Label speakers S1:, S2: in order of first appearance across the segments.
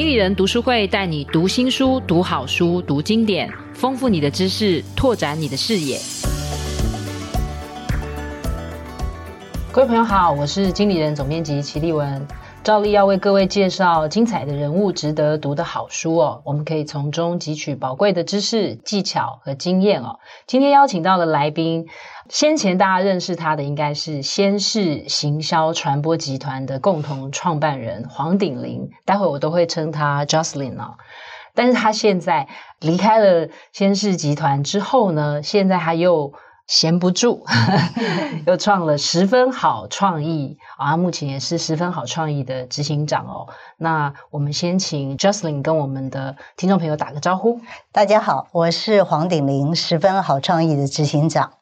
S1: 经理人读书会带你读新书、读好书、读经典，丰富你的知识，拓展你的视野。各位朋友好，我是经理人总编辑齐立文，照例要为各位介绍精彩的人物、值得读的好书哦。我们可以从中汲取宝贵的知识、技巧和经验哦。今天邀请到的来宾。先前大家认识他的应该是先世行销传播集团的共同创办人黄鼎霖，待会我都会称他 Jocelyn 哦。但是他现在离开了先世集团之后呢，现在他又闲不住，又创了十分好创意啊，目前也是十分好创意的执行长哦。那我们先请 Jocelyn 跟我们的听众朋友打个招呼。
S2: 大家好，我是黄鼎霖，十分好创意的执行长。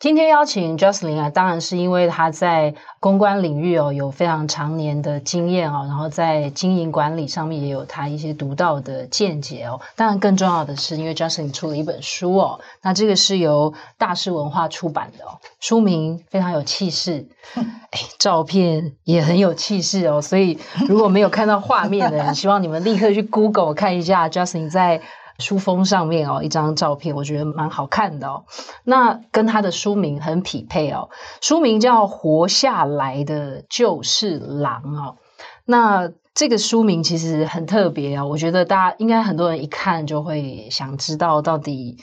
S1: 今天邀请 Jocelyn 啊，当然是因为他在公关领域哦有非常长年的经验哦，然后在经营管理上面也有他一些独到的见解哦。当然更重要的是，因为 Jocelyn 出了一本书哦，那这个是由大师文化出版的哦，书名非常有气势，哎，照片也很有气势哦。所以如果没有看到画面的人，希望你们立刻去 Google 看一下 Jocelyn 在。书封上面哦，一张照片，我觉得蛮好看的哦。那跟他的书名很匹配哦，书名叫《活下来的就是狼》哦。那这个书名其实很特别哦，我觉得大家应该很多人一看就会想知道，到底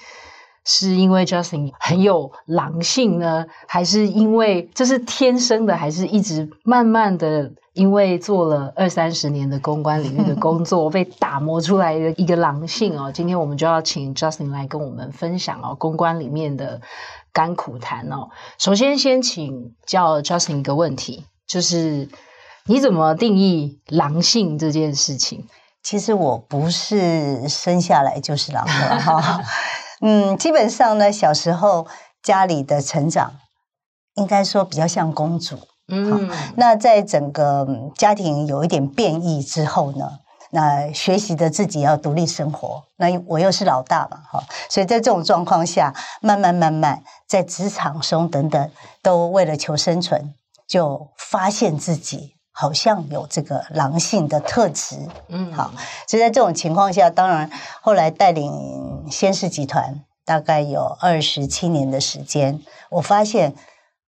S1: 是因为 Jocelyn 很有狼性呢，还是因为这是天生的，还是一直慢慢的？因为做了二三十年的公关领域的工作，被打磨出来的一个狼性哦。今天我们就要请 Jocelyn 来跟我们分享哦，公关里面的甘苦谈哦。首先，先请教 Jocelyn 一个问题，就是你怎么定义狼性这件事情？
S2: 其实我不是生下来就是狼的哈。嗯，基本上呢，小时候家里的成长，应该说比较像公主。嗯，那在整个家庭有一点变异之后呢，那学习的自己要独立生活。那我又是老大嘛，哈，所以在这种状况下，慢慢慢慢在职场中等等，都为了求生存，就发现自己好像有这个狼性的特质。嗯，好，所以在这种情况下，当然后来带领先世集团大概有二十七年的时间，我发现。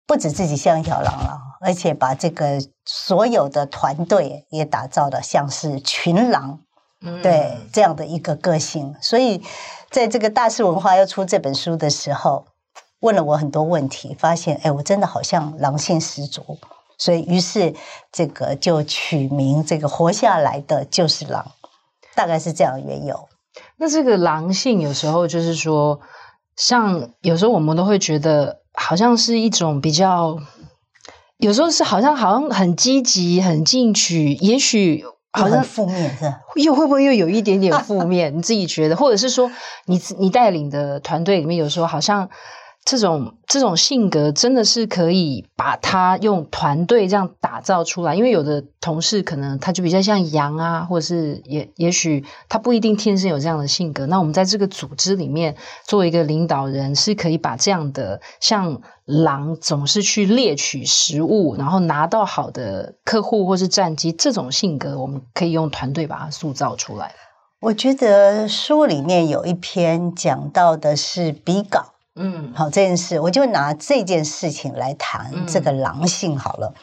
S2: 不止自己像一条狼了，而且把这个所有的团队也打造的像是群狼，嗯，对这样的一个个性。所以，在这个大是文化要出这本书的时候，问了我很多问题，发现哎，我真的好像狼性十足。所以，于是这个就取名这个活下来的就是狼，大概是这样缘由。
S1: 那这个狼性有时候就是说，像有时候我们都会觉得。好像是一种比较，有时候是好像好像很积极、很进取，也许好像
S2: 负面是，
S1: 又会不会又有一点点负面？你自己觉得，或者是说你，你你带领的团队里面，有时候好像。这种这种性格真的是可以把他用团队这样打造出来，因为有的同事可能他就比较像羊啊，或者是也也许他不一定天生有这样的性格。那我们在这个组织里面作为一个领导人，是可以把这样的像狼总是去猎取食物，然后拿到好的客户或是战绩这种性格，我们可以用团队把它塑造出来。
S2: 我觉得书里面有一篇讲到的是比稿。嗯，好，这件事我就拿这件事情来谈这个狼性好了。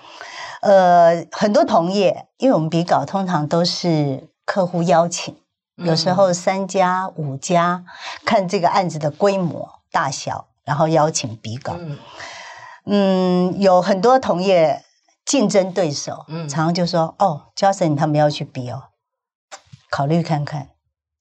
S2: 嗯、呃，很多同业，因为我们比稿通常都是客户邀请，有时候三家五家，看这个案子的规模大小，然后邀请比稿。嗯，嗯，有很多同业竞争对手，嗯，常常就说：“哦，Jocelyn 他们要去比哦，考虑看看。”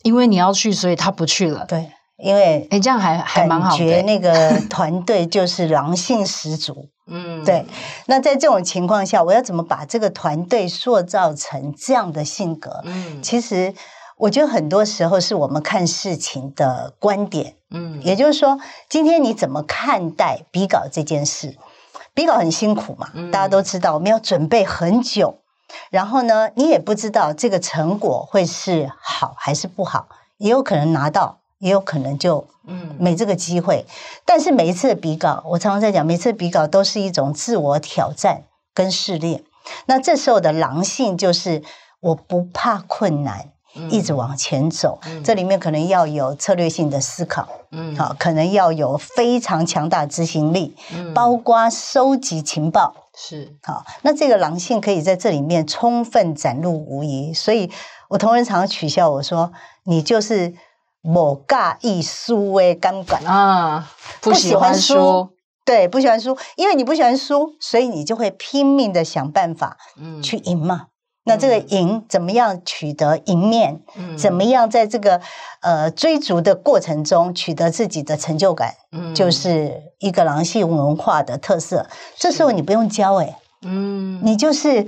S1: 因为你要去，所以他不去了。
S2: 对。因为
S1: 哎，这样还还蛮好
S2: 觉那个 团队就是狼性十足，嗯，对。那在这种情况下，我要怎么把这个团队塑造成这样的性格？嗯，其实我觉得很多时候是我们看事情的观点，嗯，也就是说，今天你怎么看待比稿这件事？比稿很辛苦嘛，大家都知道，我们要准备很久，然后呢，你也不知道这个成果会是好还是不好，也有可能拿到。也有可能就嗯没这个机会，嗯、但是每一次的比稿，我常常在讲，每次的比稿都是一种自我挑战跟试炼。那这时候的狼性就是我不怕困难，一直往前走。嗯、这里面可能要有策略性的思考，嗯，好，可能要有非常强大执行力，嗯，包括收集情报，
S1: 是
S2: 好。那这个狼性可以在这里面充分展露无遗。所以我同仁常常取笑我说：“你就是某尬艺术诶钢管
S1: 啊，不喜欢输。”
S2: 对，不喜欢输，因为你不喜欢输，所以你就会拼命的想办法，嗯，去赢嘛。嗯、那这个赢怎么样取得赢面？嗯，怎么样在这个呃追逐的过程中取得自己的成就感？嗯，就是一个狼性文化的特色。这时候你不用教，哎，嗯，你就是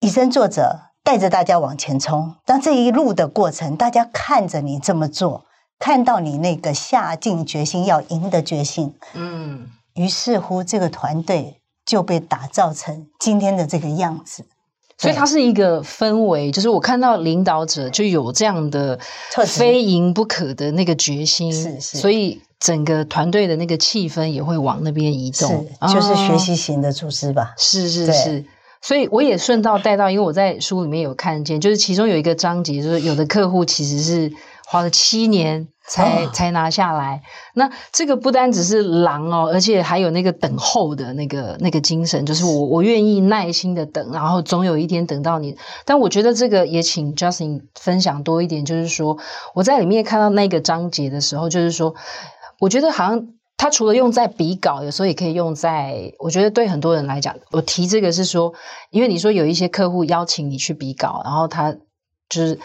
S2: 以身作则，带着大家往前冲。当这一路的过程，大家看着你这么做，看到你那个下定决心要赢的决心，嗯。于是乎，这个团队就被打造成今天的这个样子。
S1: 所以它是一个氛围，就是我看到领导者就有这样的非赢不可的那个决心，是是。所以整个团队的那个气氛也会往那边移动，
S2: 是就是学习型的组织吧。
S1: 哦、是是是。所以我也顺道带到，因为我在书里面有看见，就是其中有一个章节，就是有的客户其实是花了七年。才才拿下来，那这个不单只是狼哦，而且还有那个等候的那个那个精神，就是我我愿意耐心的等，然后总有一天等到你。但我觉得这个也请 Jocelyn 分享多一点，就是说我在里面看到那个章节的时候，就是说我觉得好像他除了用在比稿，有时候也可以用在，我觉得对很多人来讲，我提这个是说，因为你说有一些客户邀请你去比稿，然后他就是。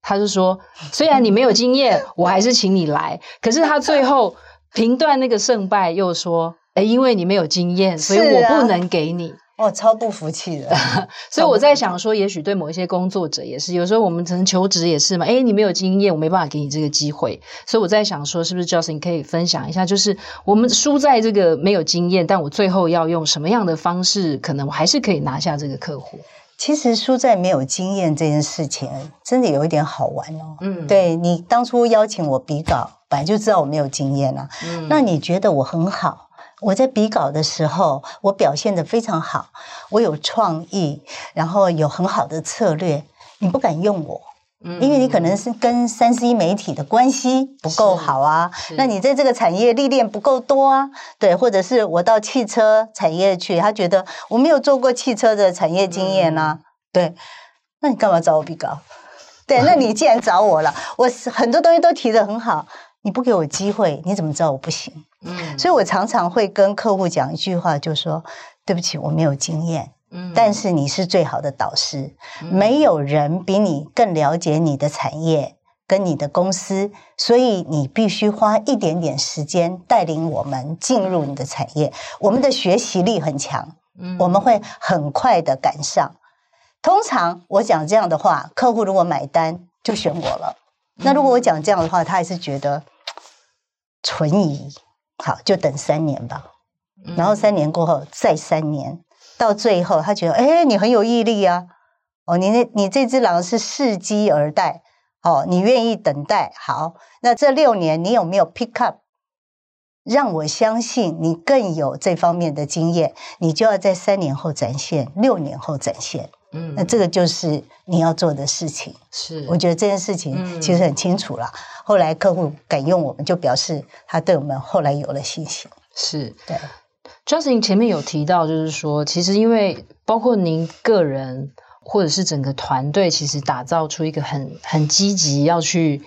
S1: 他就说：“虽然你没有经验，我还是请你来。可是他最后评断那个胜败，又说：‘诶，因为你没有经验，所以我不能给你。’
S2: 哦，超不服气的。
S1: 所以我在想说，也许对某一些工作者也是，有时候我们可能求职也是嘛。诶，你没有经验，我没办法给你这个机会。所以我在想说，是不是 Jocelyn 你可以分享一下，就是我们输在这个没有经验，但我最后要用什么样的方式，可能我还是可以拿下这个客户。”
S2: 其实输在没有经验这件事情，真的有一点好玩哦。嗯，对，你当初邀请我比稿，本来就知道我没有经验啊。嗯，那你觉得我很好？我在比稿的时候，我表现得非常好，我有创意，然后有很好的策略，你不敢用我。因为你可能是跟三 C 媒体的关系不够好啊，那你在这个产业历练不够多啊，对，或者是我到汽车产业去，他觉得我没有做过汽车的产业经验啊，嗯、对，那你干嘛找我比稿？对，那你既然找我了，我很多东西都提得很好，你不给我机会，你怎么知道我不行？嗯，所以我常常会跟客户讲一句话，就说对不起，我没有经验。但是你是最好的导师，没有人比你更了解你的产业跟你的公司，所以你必须花一点点时间带领我们进入你的产业。我们的学习力很强，我们会很快的赶上。通常我讲这样的话，客户如果买单就选我了。那如果我讲这样的话，他还是觉得 存疑。好，就等三年吧。然后三年过后再三年。到最后，他觉得，哎，你很有毅力啊！哦，你那，你这只狼是伺机而待，哦，你愿意等待。好，那这六年你有没有 pick up？让我相信你更有这方面的经验，你就要在三年后展现，六年后展现。嗯，那这个就是你要做的事情。是，我觉得这件事情其实很清楚了。嗯，后来客户敢用我们，就表示他对我们后来有了信心。
S1: 是，对。Jocelyn 前面有提到，就是说，其实因为包括您个人或者是整个团队，其实打造出一个很很积极要去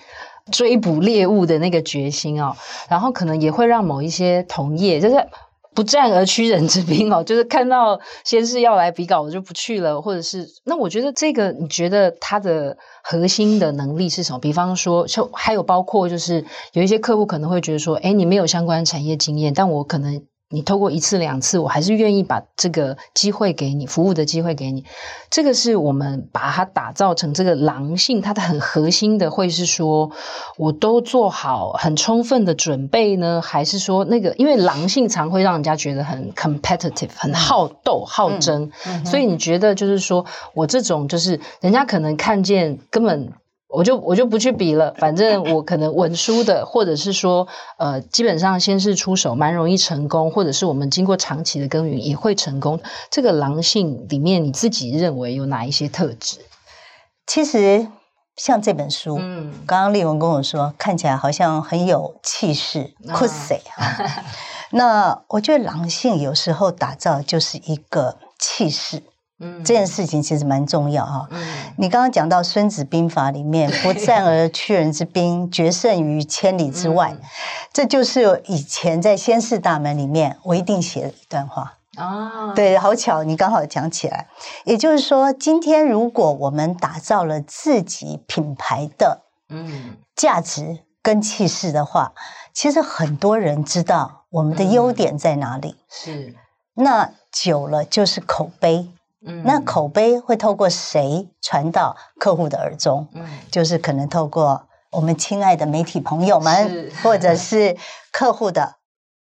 S1: 追捕猎物的那个决心哦，然后可能也会让某一些同业就是不战而屈人之兵哦，就是看到先是要来比稿，我就不去了，或者是那我觉得这个你觉得它的核心的能力是什么？比方说，就还有包括就是有一些客户可能会觉得说，哎，你没有相关产业经验，但我可能。你透过一次两次，我还是愿意把这个机会给你，服务的机会给你。这个是我们把它打造成这个狼性，它的很核心的会是说，我都做好很充分的准备呢，还是说那个？因为狼性常会让人家觉得很 competitive，很好斗、好争。嗯，所以你觉得就是说我这种就是人家可能看见根本。我就我就不去比了，反正我可能稳输的，或者是说，呃，基本上先是出手蛮容易成功，或者是我们经过长期的耕耘也会成功。这个狼性里面，你自己认为有哪一些特质？
S2: 其实像这本书，嗯，刚刚丽文跟我说，看起来好像很有气势，酷！那我觉得狼性有时候打造就是一个气势，嗯，这件事情其实蛮重要哈。嗯，你刚刚讲到《孙子兵法》里面“不战而屈人之兵，决胜于千里之外”，嗯，这就是以前在《先世大门》里面我一定写的一段话。哦，对，好巧，你刚好讲起来。也就是说，今天如果我们打造了自己品牌的嗯价值跟气势的话，其实很多人知道我们的优点在哪里。是，那久了就是口碑。嗯，那口碑会透过谁传到客户的耳中？嗯，就是可能透过我们亲爱的媒体朋友们，或者是客户的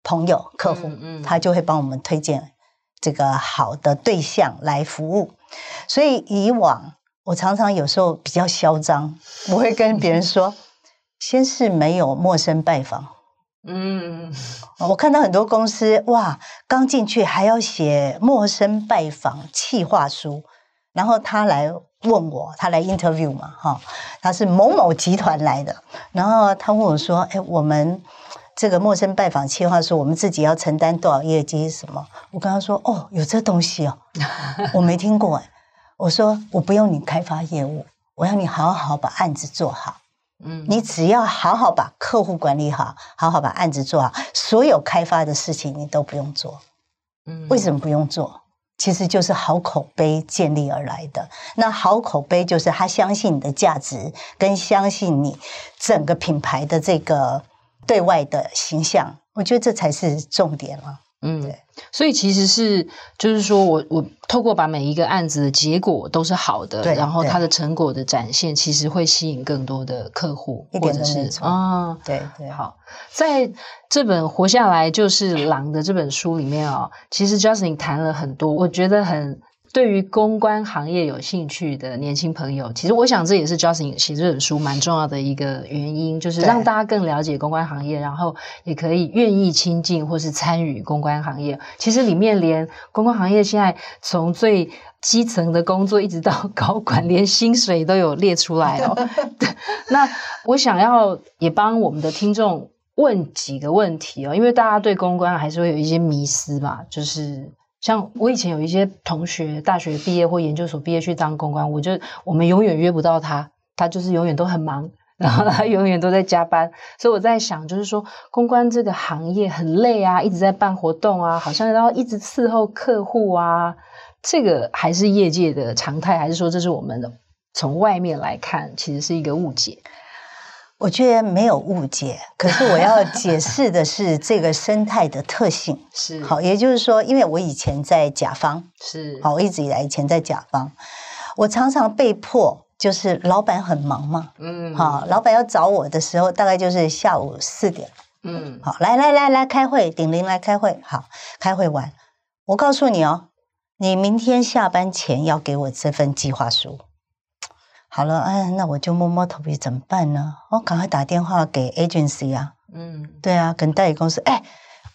S2: 朋友、客户，嗯，他就会帮我们推荐。这个好的对象来服务，所以以往我常常有时候比较嚣张，我会跟别人说：“ 先是没有陌生拜访。”嗯，我看到很多公司哇，刚进去还要写陌生拜访企划书，然后他来问我，他来 interview 嘛，哈，他是某某集团来的，然后他问我说：“哎，我们。”这个陌生拜访计划书，我们自己要承担多少业绩什么？我跟他说，哦，有这东西哦，我没听过哎。我说，我不用你开发业务，我要你好好把案子做好。嗯，你只要好好把客户管理好，好好把案子做好，所有开发的事情你都不用做。嗯，为什么不用做？其实就是好口碑建立而来的。那好口碑就是他相信你的价值，跟相信你整个品牌的这个。对外的形象，我觉得这才是重点了。嗯，
S1: 所以其实是就是说我我透过把每一个案子的结果都是好的，然后它的成果的展现，其实会吸引更多的客户，或者是啊，
S2: 对对。
S1: 好，在这本《活下来就是狼》的这本书里面啊、哦，其实 Jocelyn 谈了很多，我觉得很。对于公关行业有兴趣的年轻朋友，其实我想这也是 Jocelyn 写这本书蛮重要的一个原因，就是让大家更了解公关行业，然后也可以愿意亲近或是参与公关行业。其实里面连公关行业现在从最基层的工作一直到高管，连薪水都有列出来哦。那我想要也帮我们的听众问几个问题哦，因为大家对公关还是会有一些迷思嘛，就是。像我以前有一些同学，大学毕业或研究所毕业去当公关，我就我们永远约不到他，他就是永远都很忙，然后他永远都在加班。所以我在想，就是说公关这个行业很累啊，一直在办活动啊，好像要一直伺候客户啊，这个还是业界的常态，还是说这是我们的从外面来看，其实是一个误解？
S2: 我觉得没有误解，可是我要解释的是这个生态的特性 是。好，也就是说，因为我以前在甲方是好，我一直以来以前在甲方，我常常被迫就是老板很忙嘛，嗯，好，老板要找我的时候，大概就是下午四点，嗯，好，来来来来开会，顶铃来开会，好，开会完，我告诉你哦，你明天下班前要给我这份计划书。好了，哎，那我就摸摸头皮，怎么办呢？我赶快打电话给 agency 啊，嗯，对啊，跟代理公司，哎，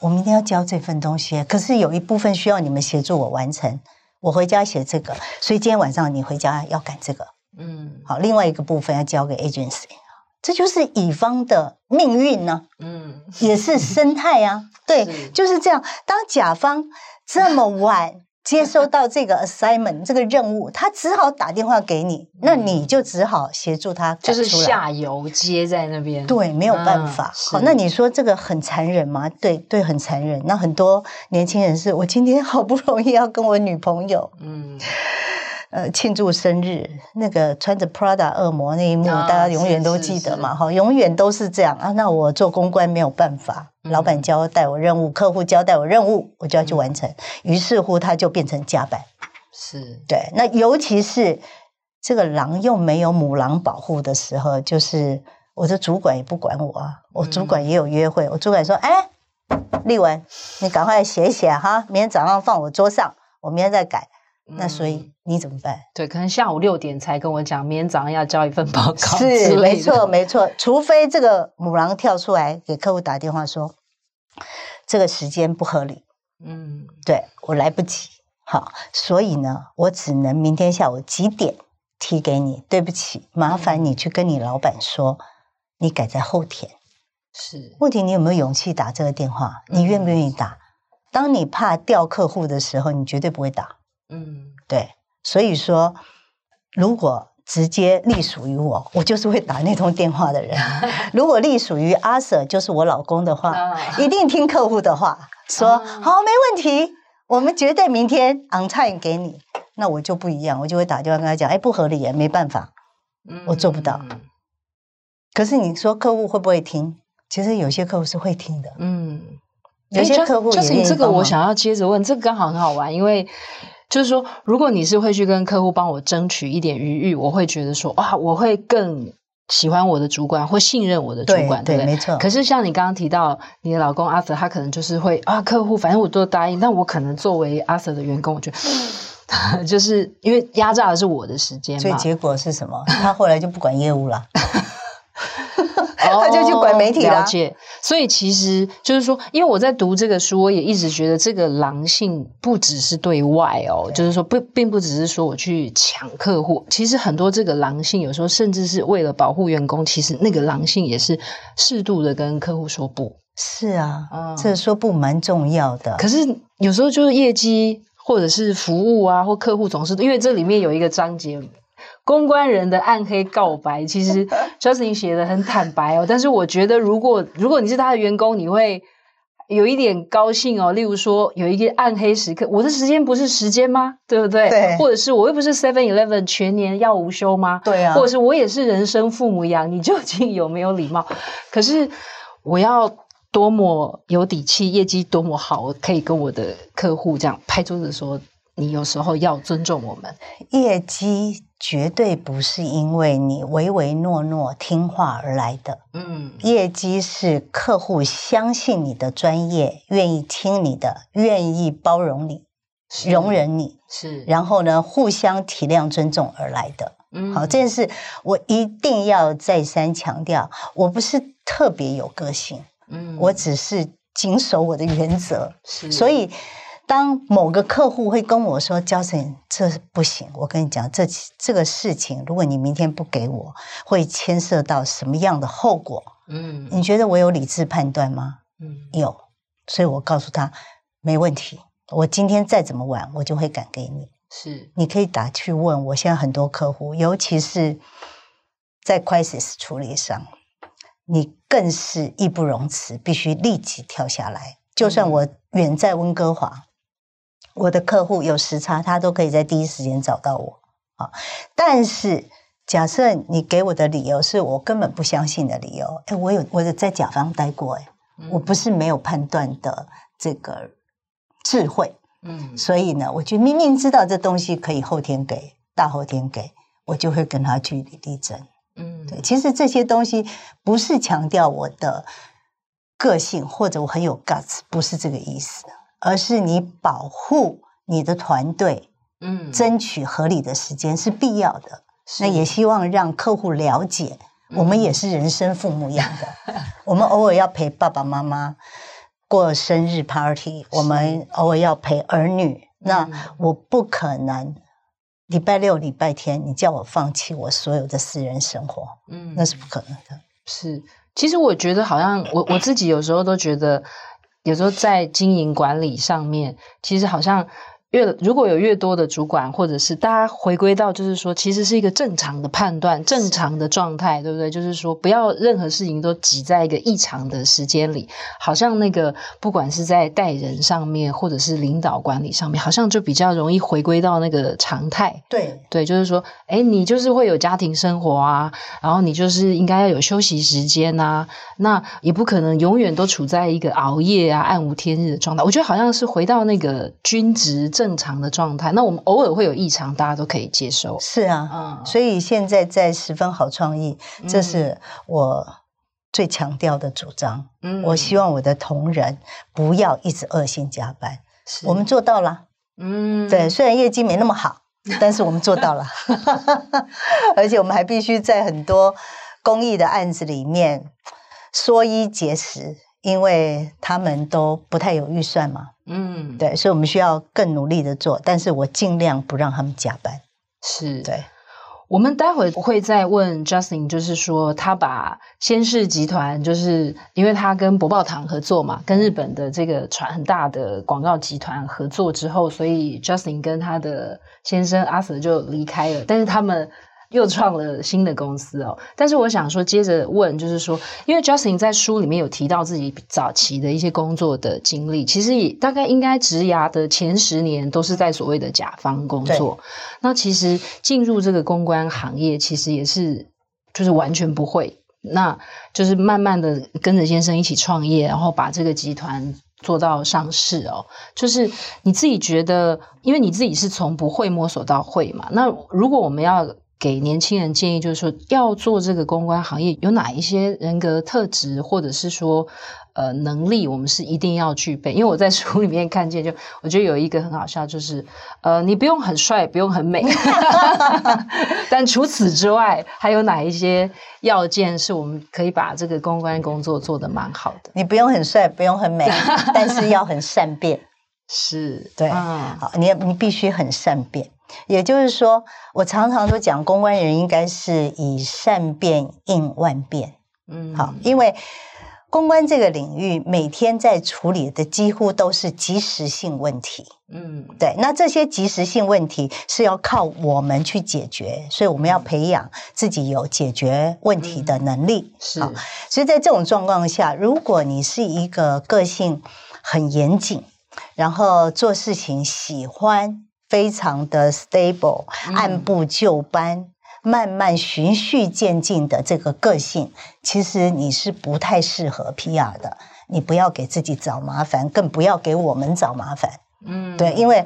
S2: 我明天要交这份东西，可是有一部分需要你们协助我完成，我回家写这个，所以今天晚上你回家要赶这个，嗯，好，另外一个部分要交给 agency，这就是乙方的命运呢，嗯，也是生态啊，对，就是这样，当甲方这么晚。接收到这个 assignment 这个任务，他只好打电话给你，那你就只好协助他，
S1: 就是下游接在那边。
S2: 对，没有办法。嗯、好，那你说这个很残忍吗？对，对，很残忍。那很多年轻人是我今天好不容易要跟我女朋友，嗯。呃，庆祝生日那个穿着 Prada 恶魔那一幕，大家永远都记得嘛？哈，永远都是这样啊。那我做公关没有办法，老板交代我任务，客户交代我任务，我就要去完成。于是乎，他就变成加班。是对。那尤其是这个狼又没有母狼保护的时候，就是我的主管也不管我啊。我主管也有约会，我主管说：“哎，丽文，你赶快写一写哈，明天早上放我桌上，我明天再改。”那所以你怎么办？
S1: 对，可能下午六点才跟我讲，明天早上要交一份报告。
S2: 是，没错，没错。除非这个母狼跳出来给客户打电话说，这个时间不合理。嗯，对，我来不及。好，所以呢，我只能明天下午几点提给你，对不起，麻烦你去跟你老板说，嗯、你改在后天。
S1: 是，
S2: 问题你有没有勇气打这个电话？你愿不愿意打？嗯、当你怕掉客户的时候，你绝对不会打。嗯，对。所以说，如果直接隶属于我，我就是会打那通电话的人。如果隶属于阿 Sir，就是我老公的话，一定听客户的话，说好，没问题，我们绝对明天 on time 给你。那我就不一样，我就会打电话跟他讲，哎，不合理啊，没办法，我做不到。可是你说客户会不会听？其实有些客户是会听的。嗯，有些客户
S1: 就是你这个，我想要接着问，这个刚好很好玩，因为。就是说，如果你是会去跟客户帮我争取一点余裕，我会觉得说，哇，我会更喜欢我的主管，或信任我的主管，对，对，对，没错。可是像你刚刚提到你的老公阿 Sir，他可能就是会啊，客户反正我都答应，但我可能作为阿 Sir 的员工，我觉得 就是因为压榨的是我的时间嘛。
S2: 所以结果是什么？他后来就不管业务了。他就去管媒体了，
S1: 了解。所以其实就是说，因为我在读这个书，我也一直觉得这个狼性不只是对外哦，就是说不，并不只是说我去抢客户。其实很多这个狼性，有时候甚至是为了保护员工，其实那个狼性也是适度的跟客户说不。
S2: 是啊，嗯，这说不蛮重要的。
S1: 可是有时候就是业绩或者是服务啊，或客户总是因为这里面有一个章节。公关人的暗黑告白，其实 Jocelyn 写的很坦白哦。但是我觉得，如果如果你是他的员工，你会有一点高兴哦。例如说，有一个暗黑时刻，我的时间不是时间吗？对不对？
S2: 对。
S1: 或者是我又不是 Seven Eleven 全年要无休吗？
S2: 对啊。
S1: 或者是我也是人生父母养，你究竟有没有礼貌？可是我要多么有底气，业绩多么好，我可以跟我的客户这样拍桌子说。你有时候要尊重我们，
S2: 业绩绝对不是因为你唯唯诺诺听话而来的。嗯，业绩是客户相信你的专业，愿意听你的，愿意包容你，容忍你，是，然后呢，互相体谅尊重而来的。嗯，好，这件事我一定要再三强调，我不是特别有个性，嗯，我只是谨守我的原则，是，所以。当某个客户会跟我说：“Jocelyn，这不行。”我跟你讲，这这个事情，如果你明天不给我，会牵涉到什么样的后果？嗯，你觉得我有理智判断吗？嗯，有。所以我告诉他，没问题。我今天再怎么晚，我就会赶给你。是，你可以打去问。我现在很多客户，尤其是在 crisis 处理上，你更是义不容辞，必须立即跳下来。就算我远在温哥华。我的客户有时差，他都可以在第一时间找到我啊。但是，假设你给我的理由是我根本不相信的理由，哎，我有我有在甲方待过，哎，我不是没有判断的这个智慧，嗯，所以呢，我就明明知道这东西可以后天给，大后天给，我就会跟他据理力争，嗯，对，其实这些东西不是强调我的个性或者我很有 guts，不是这个意思。而是你保护你的团队，嗯，争取合理的时间是必要的。那也希望让客户了解，我们也是人生父母养的。嗯、我们偶尔要陪爸爸妈妈过生日 party，我们偶尔要陪儿女。那我不可能礼拜六、礼拜天你叫我放弃我所有的私人生活，嗯，那是不可能的。
S1: 是，其实我觉得好像我我自己有时候都觉得。有时候在经营管理上面，其实好像。越如果有越多的主管，或者是大家回归到，就是说，其实是一个正常的判断、正常的状态，对不对？就是说，不要任何事情都挤在一个异常的时间里，好像那个不管是在带人上面，或者是领导管理上面，好像就比较容易回归到那个常态。
S2: 对
S1: 对，就是说，诶，你就是会有家庭生活啊，然后你就是应该要有休息时间啊，那也不可能永远都处在一个熬夜啊、暗无天日的状态。我觉得好像是回到那个均值。正常的状态，那我们偶尔会有异常，大家都可以接受。
S2: 是啊，嗯，所以现在在十分好创意，这是我最强调的主张。嗯，我希望我的同仁不要一直恶性加班。是我们做到了。嗯，对，虽然业绩没那么好，但是我们做到了。而且我们还必须在很多公益的案子里面缩衣节食。因为他们都不太有预算嘛，嗯，对，所以我们需要更努力的做，但是我尽量不让他们加班。
S1: 是，
S2: 对，
S1: 我们待会会再问 Justin，就是说他把先世集团，就是因为他跟博报堂合作嘛，跟日本的这个传很大的广告集团合作之后，所以 Justin 跟他的先生 Arthur 就离开了，但是他们。又创了新的公司哦，但是我想说，接着问，就是说，因为 Justin 在书里面有提到自己早期的一些工作的经历，其实也大概应该职涯的前十年都是在所谓的甲方工作。那其实进入这个公关行业，其实也是就是完全不会，那就是慢慢的跟着先生一起创业，然后把这个集团做到上市哦。就是你自己觉得，因为你自己是从不会摸索到会嘛，那如果我们要给年轻人建议，就是说要做这个公关行业，有哪一些人格特质，或者是说呃能力，我们是一定要具备。因为我在书里面看见，就我觉得有一个很好笑，就是呃你不用很帅，不用很美，但除此之外，还有哪一些要件是我们可以把这个公关工作做得蛮好的？
S2: 你不用很帅，不用很美，但是要很善变。
S1: 是
S2: 对，嗯，好，你你必须很善变。也就是说，我常常都讲，公关人应该是以善变应万变。嗯，好，因为公关这个领域每天在处理的几乎都是即时性问题。嗯，对，那这些即时性问题是要靠我们去解决，所以我们要培养自己有解决问题的能力。是，所以在这种状况下，如果你是一个个性很严谨，然后做事情喜欢。非常的 stable，按部就班，嗯、慢慢循序渐进的这个个性，其实你是不太适合 PR 的。你不要给自己找麻烦，更不要给我们找麻烦。嗯，对，因为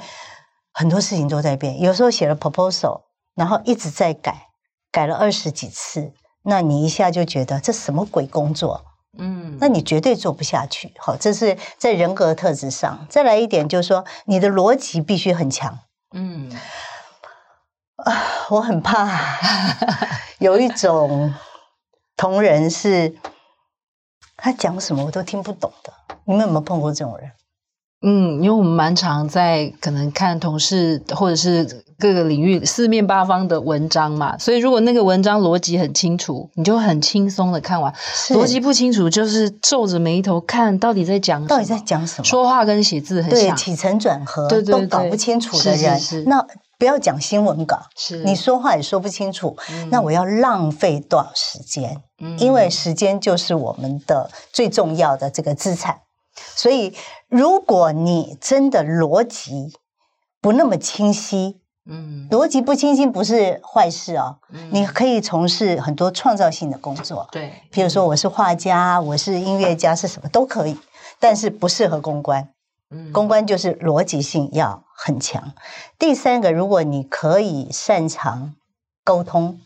S2: 很多事情都在变，有时候写了 proposal，然后一直在改，改了二十几次，那你一下就觉得这什么鬼工作？嗯，那你绝对做不下去。好，这是在人格特质上。再来一点就是说，你的逻辑必须很强。嗯，啊，我很怕 有一种同仁是，他讲什么我都听不懂的。你们有没有碰过这种人？
S1: 嗯，因为我们蛮常在可能看同事或者是各个领域四面八方的文章嘛，所以如果那个文章逻辑很清楚，你就很轻松的看完；逻辑不清楚，就是皱着眉头看到底在讲什么，
S2: 到底在讲什么？
S1: 说话跟写字很像，对，
S2: 起承转合都搞不清楚的人，那不要讲新闻稿，是你说话也说不清楚，嗯、那我要浪费多少时间？嗯、因为时间就是我们的最重要的这个资产。所以，如果你真的逻辑不那么清晰，嗯，逻辑不清晰不是坏事哦。嗯，你可以从事很多创造性的工作，对，比如说我是画家，我是音乐家，是什么都可以，但是不适合公关。嗯，公关就是逻辑性要很强。第三个，如果你可以擅长沟通，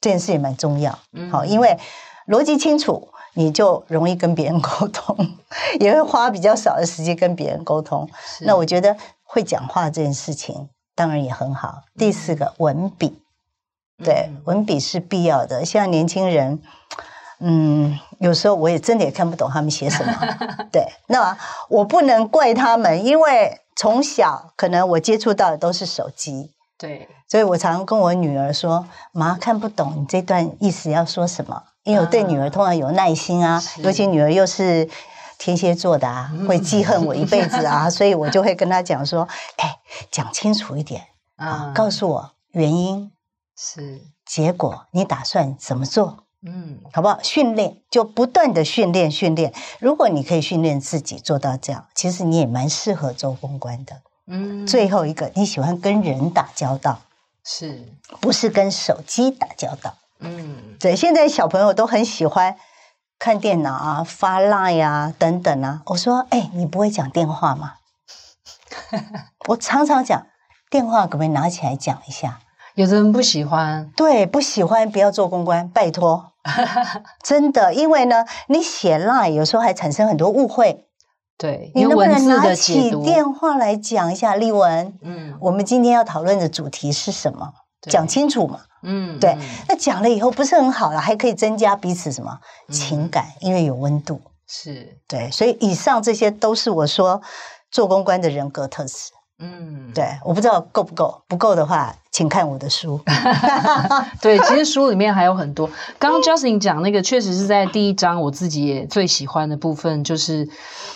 S2: 这件事也蛮重要。嗯，好，因为逻辑清楚。你就容易跟别人 沟通，也会花比较少的时间跟别人沟通。那我觉得会讲话这件事情当然也很好。第四个文笔，对，文笔是必要的。现在年轻人，嗯，有时候我也真的也看不懂他们写什么。对，那我不能怪他们，因为从小可能我接触到的都是手机。对，所以我常常跟我女儿说：“妈看不懂你这段意思要说什么。”因为我对女儿通常有耐心啊，尤其女儿又是天蝎座的啊，会记恨我一辈子啊，所以我就会跟她讲说：“哎，讲清楚一点啊，告诉我原因是结果，你打算怎么做？嗯，好不好？训练就不断的训练训练。如果你可以训练自己做到这样，其实你也蛮适合做公关的。嗯，最后一个，你喜欢跟人打交道，是不是跟手机打交道？”嗯，对，现在小朋友都很喜欢看电脑啊、发 Line 啊等等啊。我说，哎，你不会讲电话吗？我常常讲电话，可不可以拿起来讲一下？
S1: 有的人不喜欢，
S2: 对，不喜欢，不要做公关，拜托，真的，因为呢，你写 Line 有时候还产生很多误会。
S1: 对，
S2: 你能不能拿起电话来讲一下，丽文？嗯，我们今天要讨论的主题是什么？对讲清楚嘛。嗯，对，那讲了以后不是很好了，还可以增加彼此什么情感，嗯、因为有温度。是对，所以以上这些都是我说做公关的人格特质。嗯，对，我不知道够不够，不够的话，请看我的书。
S1: 对，其实书里面还有很多。刚刚 Justin 讲那个，确实是在第一章，我自己也最喜欢的部分，就是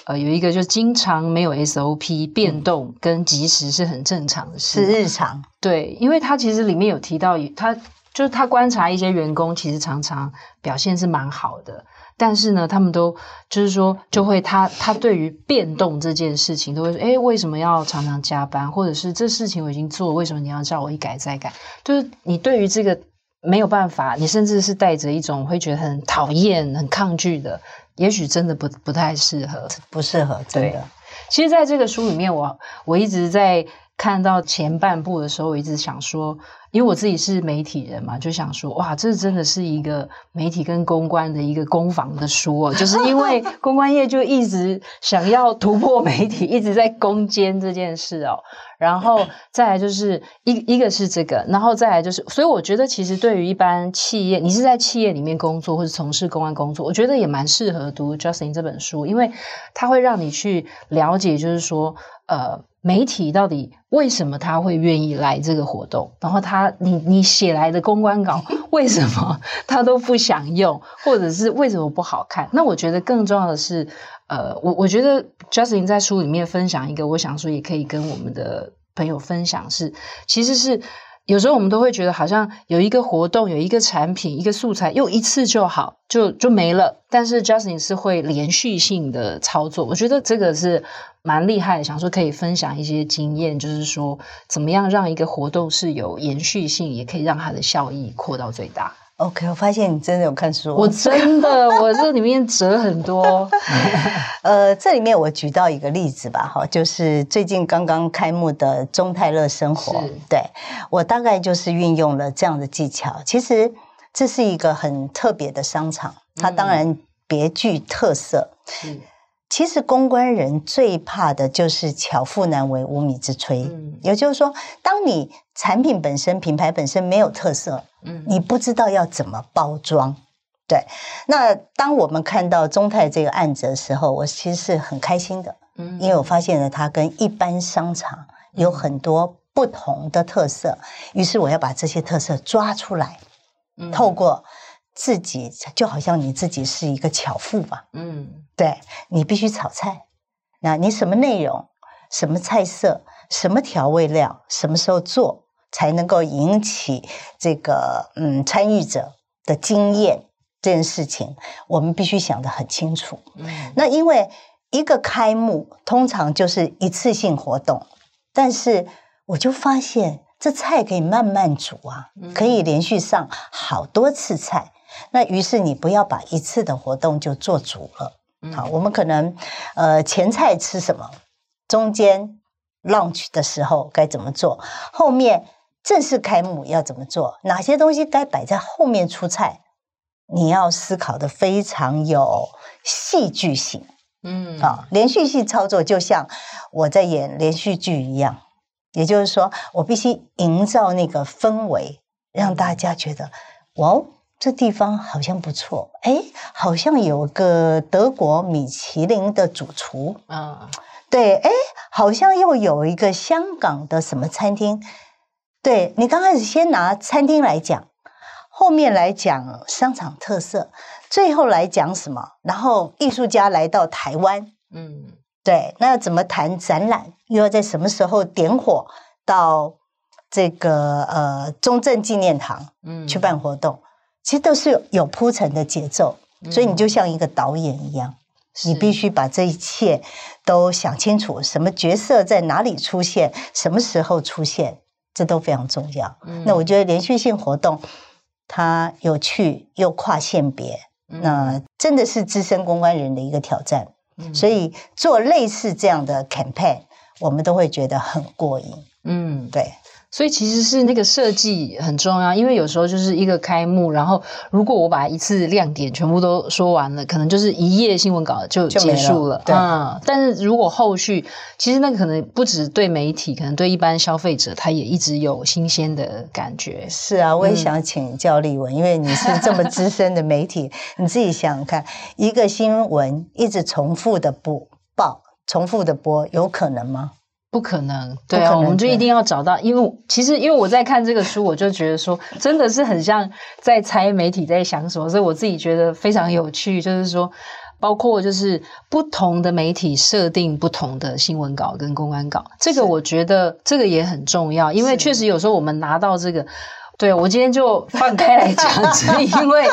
S1: 呃，有一个就是经常没有 SOP 变动跟及时是很正常的事，
S2: 是日常。
S1: 对，因为他其实里面有提到，他就是他观察一些员工，其实常常表现是蛮好的。但是呢，他们都就是说，就会他他对于变动这件事情，都会说，诶，为什么要常常加班？或者是这事情我已经做了，为什么你要叫我一改再改？就是你对于这个没有办法，你甚至是带着一种会觉得很讨厌、很抗拒的，也许真的不不太适合，
S2: 不适合，对的。
S1: 其实，在这个书里面，我我一直在看到前半部的时候，我一直想说。因为我自己是媒体人嘛，就想说，哇，这真的是一个媒体跟公关的一个攻防的书哦。就是因为 公关业就一直想要突破媒体，一直在攻坚这件事哦。然后再来就是一一个是这个，然后再来就是，所以我觉得其实对于一般企业，你是在企业里面工作或者从事公关工作，我觉得也蛮适合读 Jocelyn 这本书，因为它会让你去了解，就是说，呃。媒体到底为什么他会愿意来这个活动？然后他，你你写来的公关稿 为什么他都不想用，或者是为什么不好看？那我觉得更重要的是，呃，我我觉得 Jocelyn 在书里面分享一个，我想说也可以跟我们的朋友分享是，其实是。有时候我们都会觉得好像有一个活动、有一个产品、一个素材用一次就好，就就没了。但是 Justin 是会连续性的操作，我觉得这个是蛮厉害的。想说可以分享一些经验，就是说怎么样让一个活动是有延续性，也可以让它的效益扩到最大。
S2: OK，我发现你真的有看书，
S1: 我真的，我这里面折很多。
S2: 呃，这里面我举到一个例子吧，哈，就是最近刚刚开幕的中泰乐生活，对，我大概就是运用了这样的技巧。其实这是一个很特别的商场，它当然别具特色。嗯其实公关人最怕的就是巧妇难为无米之炊，嗯，也就是说，当你产品本身、品牌本身没有特色，嗯，你不知道要怎么包装，对。那当我们看到中泰这个案子的时候，我其实是很开心的，嗯，因为我发现了它跟一般商场有很多不同的特色，于是我要把这些特色抓出来，透过。自己就好像你自己是一个巧妇吧，嗯，对，你必须炒菜，那你什么内容、什么菜色、什么调味料、什么时候做，才能够引起这个嗯参与者的经验？这件事情我们必须想得很清楚。嗯，那因为一个开幕通常就是一次性活动，但是我就发现这菜可以慢慢煮啊，可以连续上好多次菜。那于是你不要把一次的活动就做足了。好，我们可能呃前菜吃什么，中间 lunch 的时候该怎么做，后面正式开幕要怎么做，哪些东西该摆在后面出菜，你要思考的非常有戏剧性。嗯，啊，连续性操作就像我在演连续剧一样，也就是说，我必须营造那个氛围，让大家觉得哇哦。这地方好像不错，哎，好像有个德国米其林的主厨啊，对，哎，好像又有一个香港的什么餐厅。对，你刚开始先拿餐厅来讲，后面来讲商场特色，最后来讲什么？然后艺术家来到台湾，嗯，对，那要怎么谈展览？又要在什么时候点火到这个呃中正纪念堂，嗯，去办活动？其实都是有铺陈的节奏，所以你就像一个导演一样，嗯、你必须把这一切都想清楚，什么角色在哪里出现，什么时候出现，这都非常重要。嗯、那我觉得连续性活动它有趣又跨性别，嗯、那真的是资深公关人的一个挑战。嗯、所以做类似这样的 campaign，我们都会觉得很过瘾。嗯，对。
S1: 所以其实是那个设计很重要，因为有时候就是一个开幕，然后如果我把一次亮点全部都说完了，可能就是一页新闻稿就结束了。了对、嗯，但是如果后续，其实那个可能不止对媒体，可能对一般消费者，他也一直有新鲜的感觉。
S2: 是啊，我也想请教立文，嗯、因为你是这么资深的媒体，你自己想想看，一个新闻一直重复的播报，重复的播，有可能吗？
S1: 不可能，对啊，我们就一定要找到，因为其实因为我在看这个书，我就觉得说，真的是很像在猜媒体在想什么，所以我自己觉得非常有趣，就是说，包括就是不同的媒体设定不同的新闻稿跟公关稿，这个我觉得这个也很重要，因为确实有时候我们拿到这个。对，我今天就放开来讲，是因为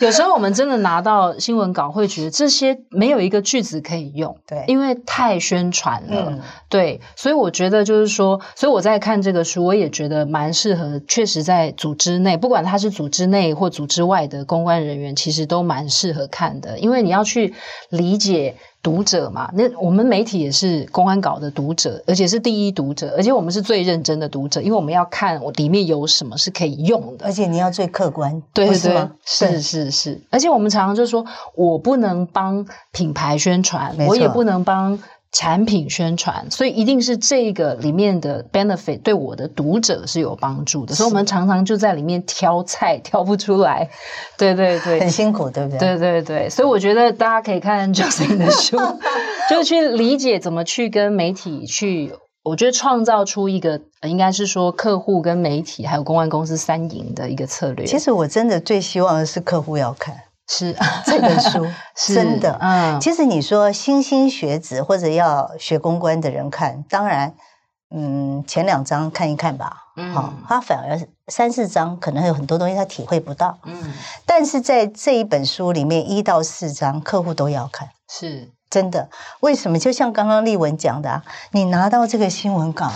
S1: 有时候我们真的拿到新闻稿，会觉得这些没有一个句子可以用，对，因为太宣传了，嗯、对，所以我觉得就是说，所以我在看这个书，我也觉得蛮适合，确实在组织内，不管他是组织内或组织外的公关人员，其实都蛮适合看的，因为你要去理解。读者嘛，那我们媒体也是公安稿的读者，而且是第一读者，而且我们是最认真的读者，因为我们要看我里面有什么是可以用的，
S2: 而且你要最客观，
S1: 对对对，是是是，而且我们常常就说，我不能帮品牌宣传，我也不能帮。产品宣传，所以一定是这个里面的 benefit 对我的读者是有帮助的，所以我们常常就在里面挑菜，挑不出来。对对对，
S2: 很辛苦，对不对？
S1: 对对对，所以我觉得大家可以看 Jocelyn 的书，就去理解怎么去跟媒体去，我觉得创造出一个应该是说客户跟媒体还有公关公司三赢的一个策略。
S2: 其实我真的最希望的是客户要看。
S1: 是。
S2: 这本书 是真的，嗯，其实你说新兴学子或者要学公关的人看，当然，嗯，前两章看一看吧，嗯，好，他反而三四章可能有很多东西他体会不到，嗯，但是在这一本书里面一到四章客户都要看，
S1: 是。
S2: 真的。为什么？就像刚刚丽文讲的啊，你拿到这个新闻稿。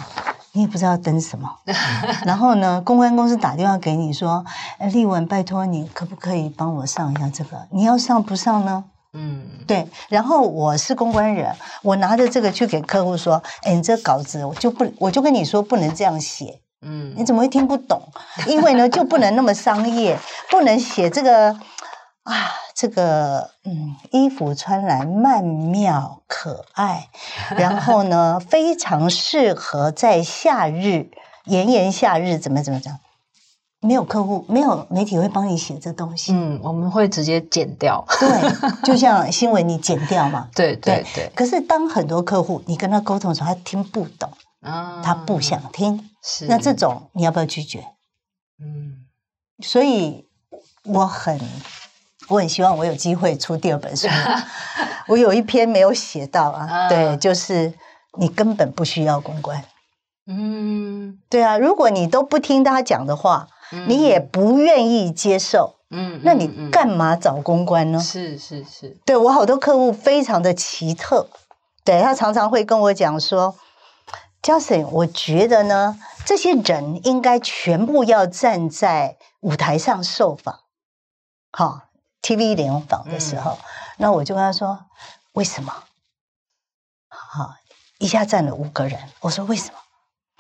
S2: 你也不知道登什么，然后呢，公关公司打电话给你说：“哎，丽文，拜托你可不可以帮我上一下这个？你要上不上呢？”嗯，对。然后我是公关人，我拿着这个去给客户说：“哎，你这稿子我就不，我就跟你说不能这样写。嗯，你怎么会听不懂？因为呢，就不能那么商业，不能写这个啊。”这个嗯，衣服穿来曼妙可爱，然后呢，非常适合在夏日炎炎夏日怎么怎么讲？没有客户，没有媒体会帮你写这东西。
S1: 嗯，我们会直接剪掉。
S2: 对，就像新闻你剪掉嘛。
S1: 对对对，对。
S2: 可是当很多客户你跟他沟通的时候，他听不懂，啊，他不想听。是。那这种你要不要拒绝？嗯。所以我很。我很希望我有机会出第二本书。我有一篇没有写到啊，对，就是你根本不需要公关。嗯，对啊，如果你都不听他讲的话，你也不愿意接受，嗯，那你干嘛找公关呢？
S1: 是是是，
S2: 对，我好多客户非常的奇特，对，他常常会跟我讲说，Jocelyn，我觉得呢，这些人应该全部要站在舞台上受访，好。TV 联访的时候，嗯、那我就跟他说：“为什么？”好，一下站了五个人。我说：“为什么？”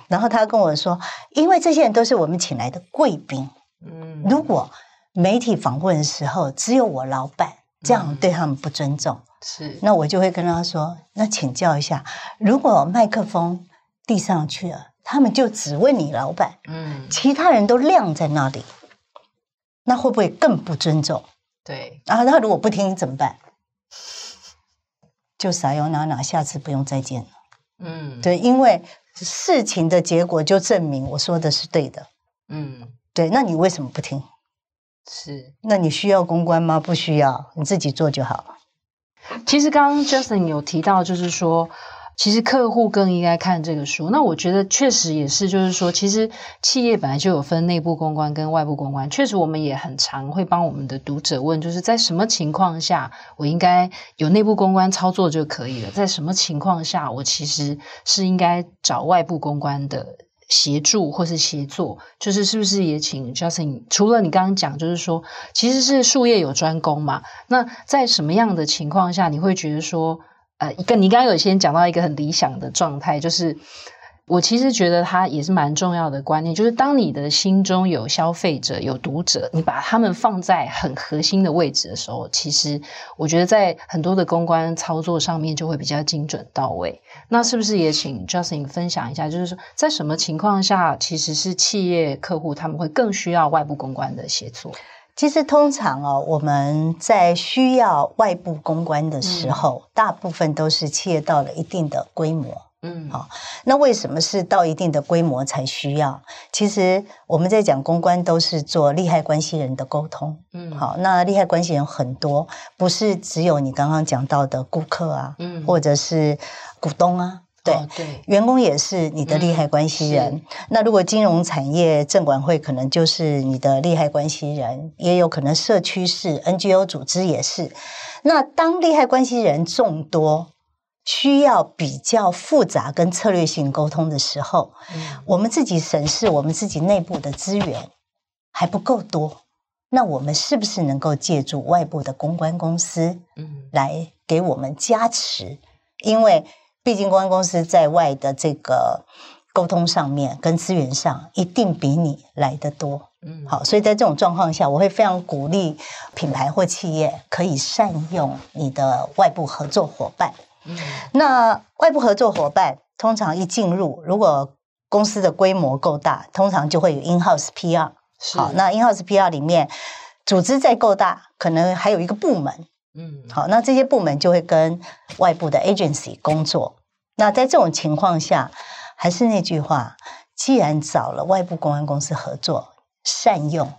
S2: 然后他跟我说：“因为这些人都是我们请来的贵宾。嗯，如果媒体访问的时候只有我老板，这样对他们不尊重。嗯、是，那我就会跟他说：‘那请教一下，如果麦克风递上去了，他们就只问你老板，嗯，其他人都晾在那里，那会不会更不尊重？’”
S1: 对，
S2: 然后他如果不听怎么办？就撒由那拉，下次不用再见了。嗯，对，因为事情的结果就证明我说的是对的。嗯，对，那你为什么不听？
S1: 是，
S2: 那你需要公关吗？不需要，你自己做就好了。
S1: 其实刚刚 Jocelyn 有提到，就是说。其实客户更应该看这个书。那我觉得确实也是，就是说，其实企业本来就有分内部公关跟外部公关。确实，我们也很常会帮我们的读者问，就是在什么情况下我应该有内部公关操作就可以了？在什么情况下我其实是应该找外部公关的协助或是协作？就是是不是也请 Jocelyn？除了你刚刚讲，就是说其实是术业有专攻嘛。那在什么样的情况下你会觉得说？呃，一个你刚刚有先讲到一个很理想的状态，就是我其实觉得它也是蛮重要的观念，就是当你的心中有消费者、有读者，你把他们放在很核心的位置的时候，其实我觉得在很多的公关操作上面就会比较精准到位。那是不是也请 Justin 分享一下，就是说在什么情况下，其实是企业客户他们会更需要外部公关的协作？
S2: 其实通常哦，我们在需要外部公关的时候，嗯、大部分都是企业到了一定的规模，嗯，好，那为什么是到一定的规模才需要？其实我们在讲公关都是做利害关系人的沟通。嗯，好，那利害关系人很多，不是只有你刚刚讲到的顾客啊，嗯，或者是股东啊，对、哦、对，员工也是你的利害关系人。嗯、那如果金融产业证管会可能就是你的利害关系人，也有可能社区是 NGO 组织也是。那当利害关系人众多，需要比较复杂跟策略性沟通的时候，嗯，我们自己审视我们自己内部的资源还不够多，那我们是不是能够借助外部的公关公司，嗯，来给我们加持？因为毕竟公关公司在外的这个沟通上面跟资源上一定比你来得多，嗯，好，所以在这种状况下，我会非常鼓励品牌或企业可以善用你的外部合作伙伴。嗯，那外部合作伙伴通常一进入，如果公司的规模够大，通常就会有 in-house PR。是。好，那 in-house PR 里面，组织再够大，可能还有一个部门。嗯，好，那这些部门就会跟外部的 agency 工作。那在这种情况下，还是那句话，既然找了外部公安公司合作，善用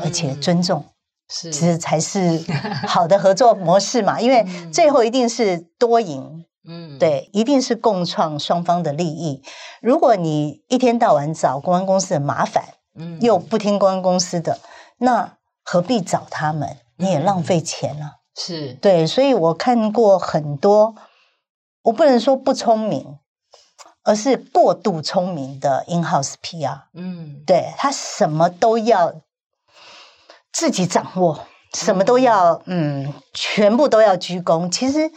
S2: 而且尊重。嗯是，其实才是好的合作模式嘛，因为 最后一定是多赢，嗯，对，一定是共创双方的利益。如果你一天到晚找公安公司的麻烦，嗯，又不听公安公司的，那何必找他们？你也浪费钱了。是，对，所以我看过很多，我不能说不聪明，而是过度聪明的 in-house PR，嗯，对，他什么都要。自己掌握，什么都要，嗯，全部都要鞠躬。其实，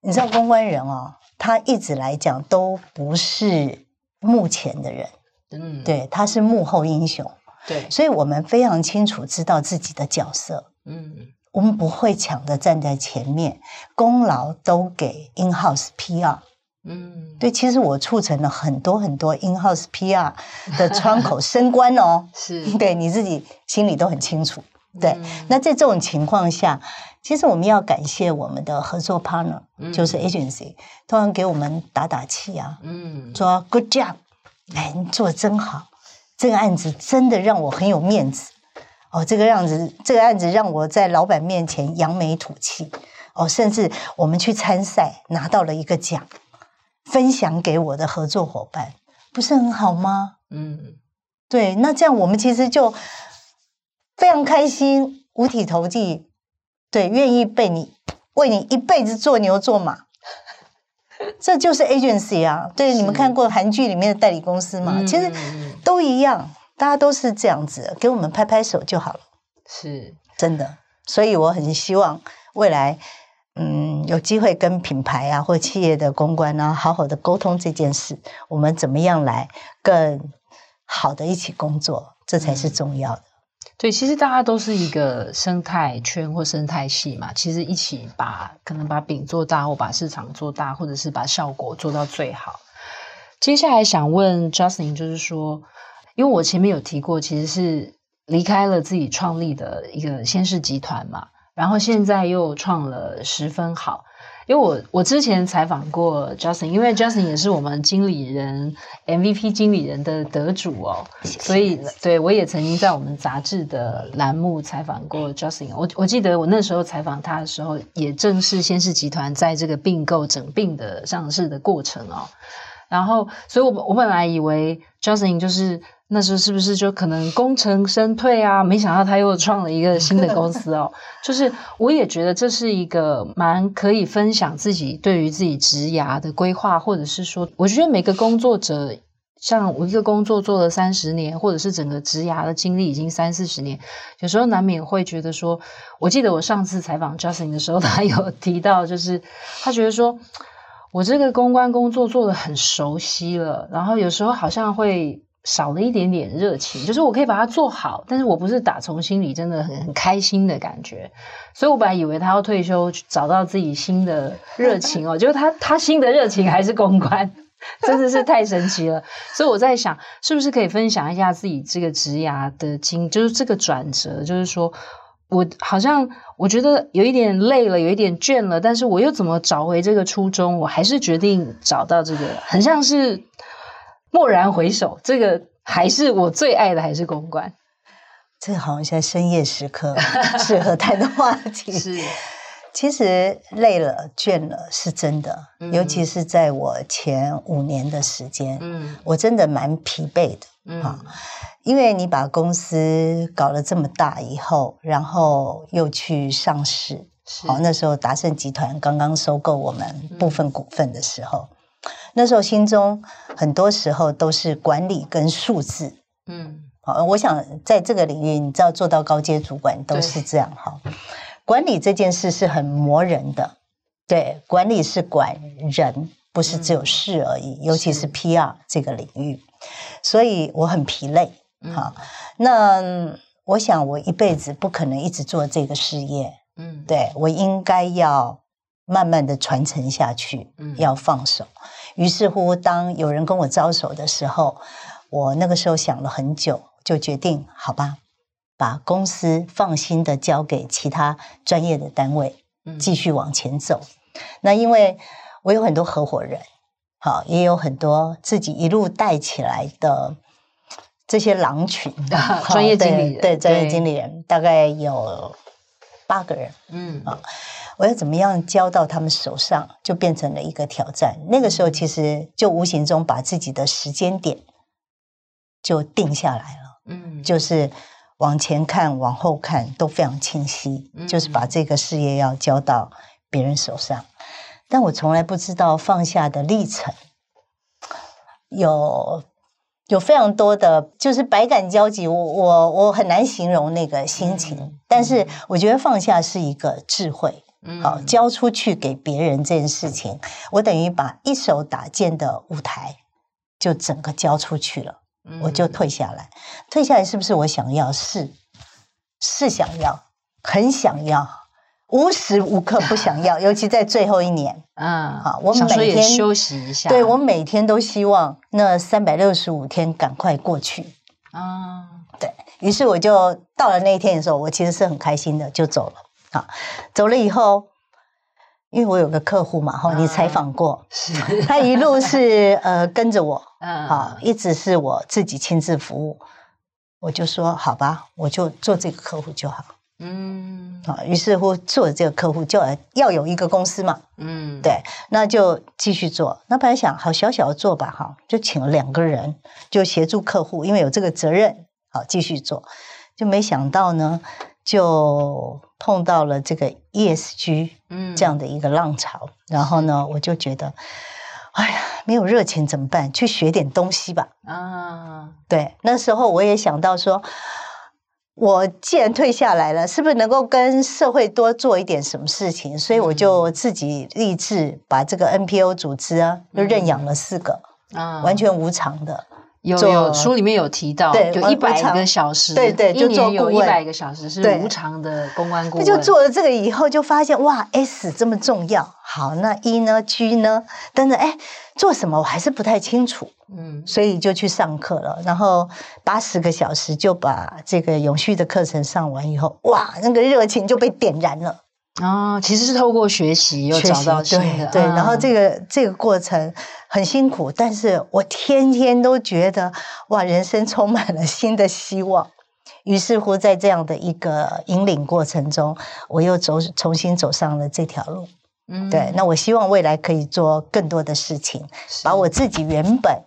S2: 你知道，公关人哦，他一直来讲都不是幕前的人，嗯，对，他是幕后英雄，对，所以我们非常清楚知道自己的角色，嗯，我们不会抢着站在前面，功劳都给 in-house PR。嗯，对，其实我促成了很多很多 in-house PR 的窗口升官哦，是，对，你自己心里都很清楚。对，那在这种情况下，其实我们要感谢我们的合作 partner，就是 agency，通常给我们打打气啊，嗯，说 good job，哎，你做的真好，这个案子真的让我很有面子，哦，这个样子，这个案子让我在老板面前扬眉吐气，哦，甚至我们去参赛拿到了一个奖。分享给我的合作伙伴，不是很好吗？嗯，对，那这样我们其实就非常开心，五体投地，对，愿意被你为你一辈子做牛做马，这就是 agency 啊。对，你们看过韩剧里面的代理公司嘛？嗯、其实都一样，大家都是这样子，给我们拍拍手就好了。是，真的，所以我很希望未来。嗯，有机会跟品牌啊或企业的公关啊，好好的沟通这件事，我们怎么样来更好的一起工作，这才是重要的。嗯、
S1: 对，其实大家都是一个生态圈或生态系嘛，其实一起把可能把饼做大，或把市场做大，或者是把效果做到最好。接下来想问 Jocelyn，就是说，因为我前面有提过，其实是离开了自己创立的一个先世集团嘛。然后现在又创了十分好，因为我我之前采访过 Jocelyn，因为 Jocelyn 也是我们经理人 MVP 经理人的得主哦，所以对我也曾经在我们杂志的栏目采访过 Jocelyn。我我记得我那时候采访他的时候，也正是先世集团在这个并购整并的上市的过程哦。然后，所以我我本来以为 Jocelyn 就是。那时候是不是就可能功成身退啊？没想到他又创了一个新的公司哦。就是我也觉得这是一个蛮可以分享自己对于自己职涯的规划，或者是说，我觉得每个工作者，像我一个工作做了三十年，或者是整个职涯的经历已经三四十年，有时候难免会觉得说，我记得我上次采访 Justin 的时候，他有提到，就是他觉得说我这个公关工作做得很熟悉了，然后有时候好像会。少了一点点热情，就是我可以把它做好，但是我不是打从心里真的很很开心的感觉，所以我本来以为他要退休，找到自己新的热情哦，结果他他新的热情还是公关，真的是太神奇了。所以我在想，是不是可以分享一下自己这个职涯的经，就是这个转折，就是说我好像我觉得有一点累了，有一点倦了，但是我又怎么找回这个初衷？我还是决定找到这个，很像是蓦然回首，这个还是我最爱的，还是公关。
S2: 这个好像在深夜时刻适合谈的话题。
S1: 是，
S2: 其实累了、倦了是真的，嗯、尤其是在我前五年的时间，嗯，我真的蛮疲惫的，嗯，啊，因为你把公司搞了这么大以后，然后又去上市，好，那时候达盛集团刚刚收购我们部分股份的时候，嗯、那时候心中很多时候都是管理跟数字，嗯。好，我想在这个领域，你知道做到高阶主管都是这样哈。管理这件事是很磨人的，对，管理是管人，不是只有事而已，嗯、尤其是 PR 这个领域，所以我很疲累。哈，嗯、那我想我一辈子不可能一直做这个事业，嗯，对，我应该要慢慢的传承下去，嗯，要放手。于是乎，当有人跟我招手的时候，我那个时候想了很久。就决定好吧，把公司放心的交给其他专业的单位，继续往前走。嗯、那因为我有很多合伙人，好，也有很多自己一路带起来的这些狼群，
S1: 啊、专业经理人，
S2: 对，对专业经理人大概有八个人，嗯啊，我要怎么样交到他们手上，就变成了一个挑战。那个时候，其实就无形中把自己的时间点就定下来了。嗯，就是往前看、往后看都非常清晰，嗯、就是把这个事业要交到别人手上。但我从来不知道放下的历程，有有非常多的，就是百感交集。我我我很难形容那个心情，嗯、但是我觉得放下是一个智慧。嗯，好，交出去给别人这件事情，我等于把一手搭建的舞台就整个交出去了。我就退下来，退下来是不是我想要？是，是想要，很想要，无时无刻不想要，尤其在最后一年，嗯，好，我每天
S1: 休息一下，
S2: 对，我每天都希望那三百六十五天赶快过去，啊、嗯，对，于是我就到了那一天的时候，我其实是很开心的，就走了，好，走了以后。因为我有个客户嘛，哈，你采访过，是。他一路是呃跟着我，嗯，好，一直是我自己亲自服务，我就说好吧，我就做这个客户就好，嗯，好，于是乎做这个客户就要要有一个公司嘛，嗯，对，那就继续做。那本来想好小小的做吧，哈，就请了两个人就协助客户，因为有这个责任，好继续做，就没想到呢。就碰到了这个 ESG 这样的一个浪潮，嗯、然后呢，我就觉得，哎呀，没有热情怎么办？去学点东西吧。啊，对，那时候我也想到说，我既然退下来了，是不是能够跟社会多做一点什么事情？所以我就自己立志把这个 NPO 组织啊，就认养了四个，啊，完全无偿的。
S1: 有有书里面有提到，对有一百个小时，
S2: 对对，就做
S1: 一年有一百个小时是无偿的公关顾问。
S2: 就做了这个以后，就发现哇，S 这么重要。好，那 E 呢？G 呢？等等，哎，做什么我还是不太清楚。嗯，所以就去上课了。然后八十个小时就把这个永续的课程上完以后，哇，那个热情就被点燃了。
S1: 哦，其实是透过学习又找到新的，
S2: 对，对，然后这个这个过程很辛苦，但是我天天都觉得哇，人生充满了新的希望。于是乎，在这样的一个引领过程中，我又走重新走上了这条路。嗯，对，那我希望未来可以做更多的事情，把我自己原本。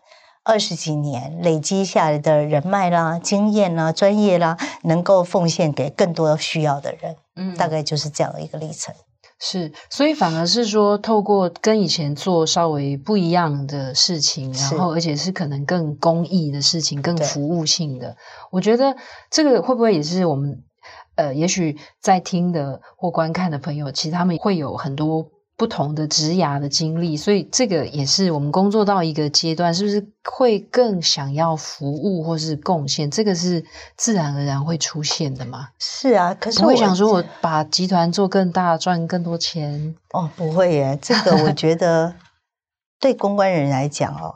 S2: 二十几年累积下来的人脉啦、经验啦、专业啦，能够奉献给更多需要的人，嗯，大概就是这样的一个历程。
S1: 是，所以反而是说，透过跟以前做稍微不一样的事情，然后而且是可能更公益的事情、更服务性的，我觉得这个会不会也是我们呃，也许在听的或观看的朋友，其实他们会有很多。不同的职涯的经历，所以这个也是我们工作到一个阶段，是不是会更想要服务或是贡献？这个是自然而然会出现的吗？
S2: 是啊，可是
S1: 我会想说，我把集团做更大，赚更多钱。
S2: 哦，不会耶，这个我觉得 对公关人来讲哦，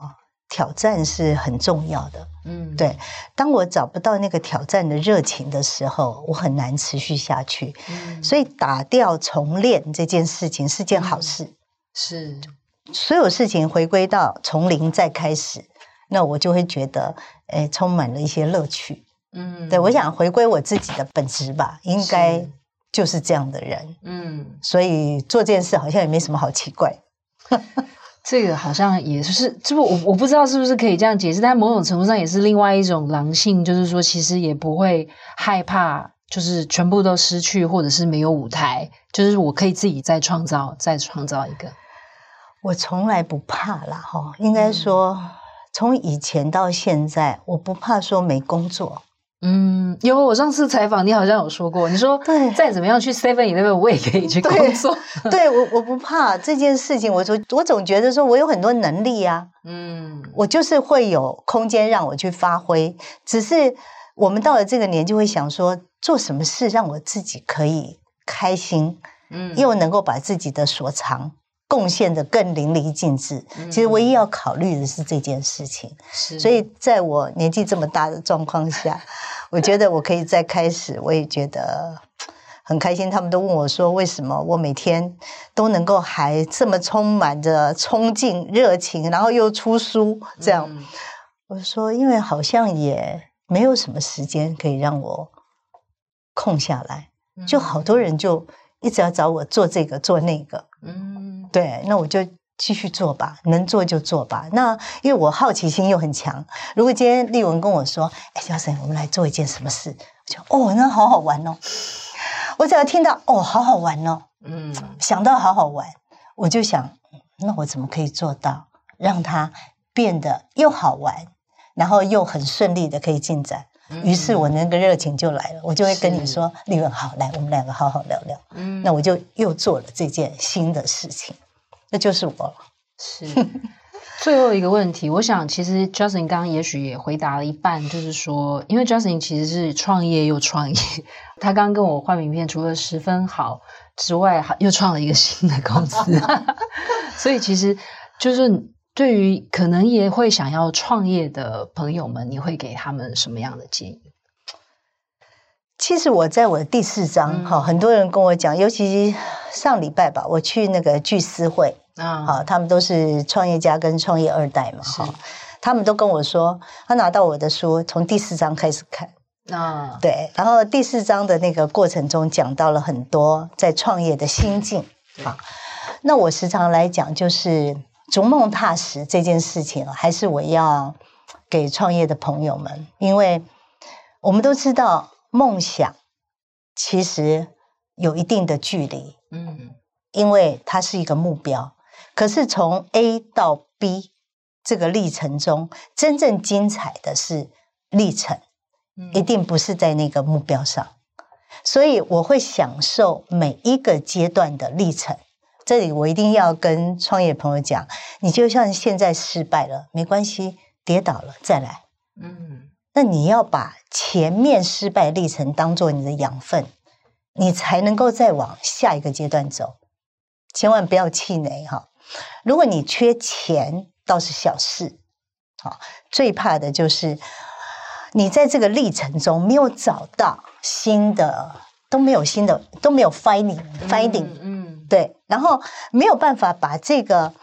S2: 挑战是很重要的。嗯，对。当我找不到那个挑战的热情的时候，我很难持续下去。嗯，所以打掉重练这件事情是件好事。嗯，
S1: 是，
S2: 所有事情回归到从零再开始，那我就会觉得，哎，充满了一些乐趣。嗯，对，我想回归我自己的本质吧，应该就是这样的人。嗯，所以做这件事好像也没什么好奇怪。
S1: 这个好像也是，这不我我不知道是不是可以这样解释，但某种程度上也是另外一种狼性，就是说其实也不会害怕，就是全部都失去，或者是没有舞台，就是我可以自己再创造，再创造一个。
S2: 我从来不怕啦，哈，应该说从以前到现在，我不怕说没工作。
S1: 嗯，有我上次采访你好像有说过，你说对，再怎么样去 Seven Eleven 我也可以去工作。
S2: 对，我我不怕这件事情，我说我总觉得说我有很多能力啊，嗯，我就是会有空间让我去发挥。只是我们到了这个年纪，会想说做什么事让我自己可以开心，嗯，又能够把自己的所长贡献的更淋漓尽致。嗯，其实唯一要考虑的是这件事情。是，所以在我年纪这么大的状况下。我觉得我可以再开始，我也觉得很开心。他们都问我说：“为什么我每天都能够还这么充满着冲劲、热情，然后又出书这样？”嗯、我说：“因为好像也没有什么时间可以让我空下来，就好多人就一直要找我做这个做那个。”嗯，对，那我就。继续做吧，能做就做吧。那因为我好奇心又很强，如果今天丽文跟我说：“哎，Jocelyn，我们来做一件什么事？”我就哦，那好好玩哦。我只要听到哦，好好玩哦，嗯，想到好好玩，我就想，那我怎么可以做到让它变得又好玩，然后又很顺利的可以进展？嗯、于是我那个热情就来了，我就会跟你说：“丽是文，好，来，我们两个好好聊聊。”嗯，那我就又做了这件新的事情。那就是我。
S1: 是 最后一个问题，我想其实 Jocelyn 刚刚也许也回答了一半，就是说，因为 Jocelyn 其实是创业又创业，他刚刚跟我换名片，除了十分好之外，又创了一个新的公司，所以其实就是对于可能也会想要创业的朋友们，你会给他们什么样的建议？
S2: 其实我在我的第四章哈，嗯、很多人跟我讲，尤其上礼拜吧，我去那个聚思会啊，好，他们都是创业家跟创业二代嘛，哈，他们都跟我说，他拿到我的书，从第四章开始看啊，对，然后第四章的那个过程中讲到了很多在创业的心境，好，那我时常来讲，就是逐梦踏实这件事情，还是我要给创业的朋友们，因为我们都知道。梦想其实有一定的距离，嗯，因为它是一个目标。可是从 A 到 B 这个历程中，真正精彩的是历程，一定不是在那个目标上。所以我会享受每一个阶段的历程。这里我一定要跟创业朋友讲，你就像现在失败了，没关系，跌倒了再来，嗯。那你要把前面失败历程当做你的养分，你才能够再往下一个阶段走。千万不要气馁哈！如果你缺钱，倒是小事。好，最怕的就是你在这个历程中没有找到新的，都没有新的，都没有 finding，finding，嗯，对，然后没有办法把这个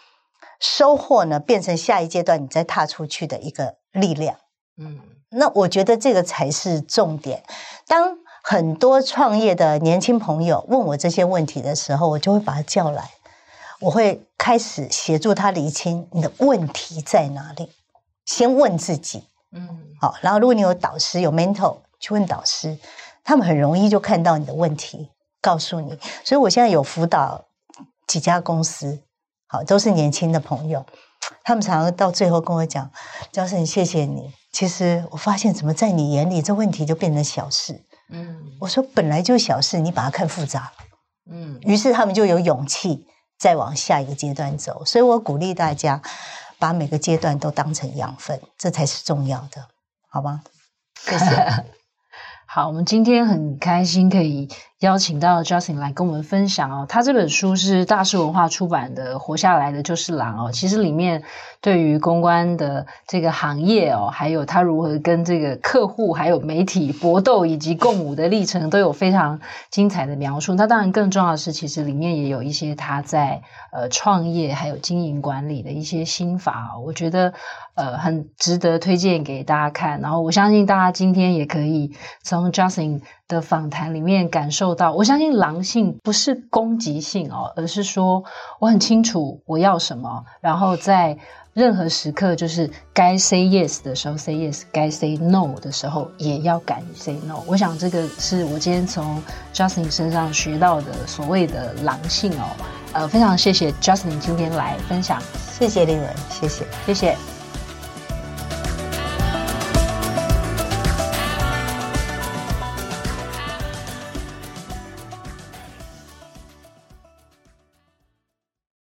S2: 收获呢变成下一阶段你再踏出去的一个力量，嗯。那我觉得这个才是重点。当很多创业的年轻朋友问我这些问题的时候，我就会把他叫来，我会开始协助他厘清你的问题在哪里。先问自己，嗯，好。然后如果你有导师有 mentor，去问导师，他们很容易就看到你的问题，告诉你。所以我现在有辅导几家公司，好，都是年轻的朋友，他们常常到最后跟我讲：“教授，谢谢你。”其实我发现，怎么在你眼里这问题就变成小事？嗯，我说本来就小事，你把它看复杂，嗯，于是他们就有勇气再往下一个阶段走。所以我鼓励大家把每个阶段都当成养分，这才是重要的，好吗？谢谢。
S1: 好，我们今天很开心可以邀请到 Justin 来跟我们分享哦。他这本书是大师文化出版的《活下来的就是狼》哦。其实里面对于公关的这个行业哦，还有他如何跟这个客户还有媒体搏斗以及共舞的历程，都有非常精彩的描述。那当然更重要的是，其实里面也有一些他在呃创业还有经营管理的一些心法。我觉得呃很值得推荐给大家看。然后我相信大家今天也可以从 Jocelyn 的访谈里面感受到，我相信狼性不是攻击性哦，而是说我很清楚我要什么，然后在任何时刻就是该 say yes 的时候 say yes，该 say no 的时候也要敢于 say no。我想这个是我今天从 Jocelyn 身上学到的所谓的狼性哦。呃，非常谢谢 Jocelyn 今天来分享，
S2: 谢谢丽文，谢谢，
S1: 谢谢。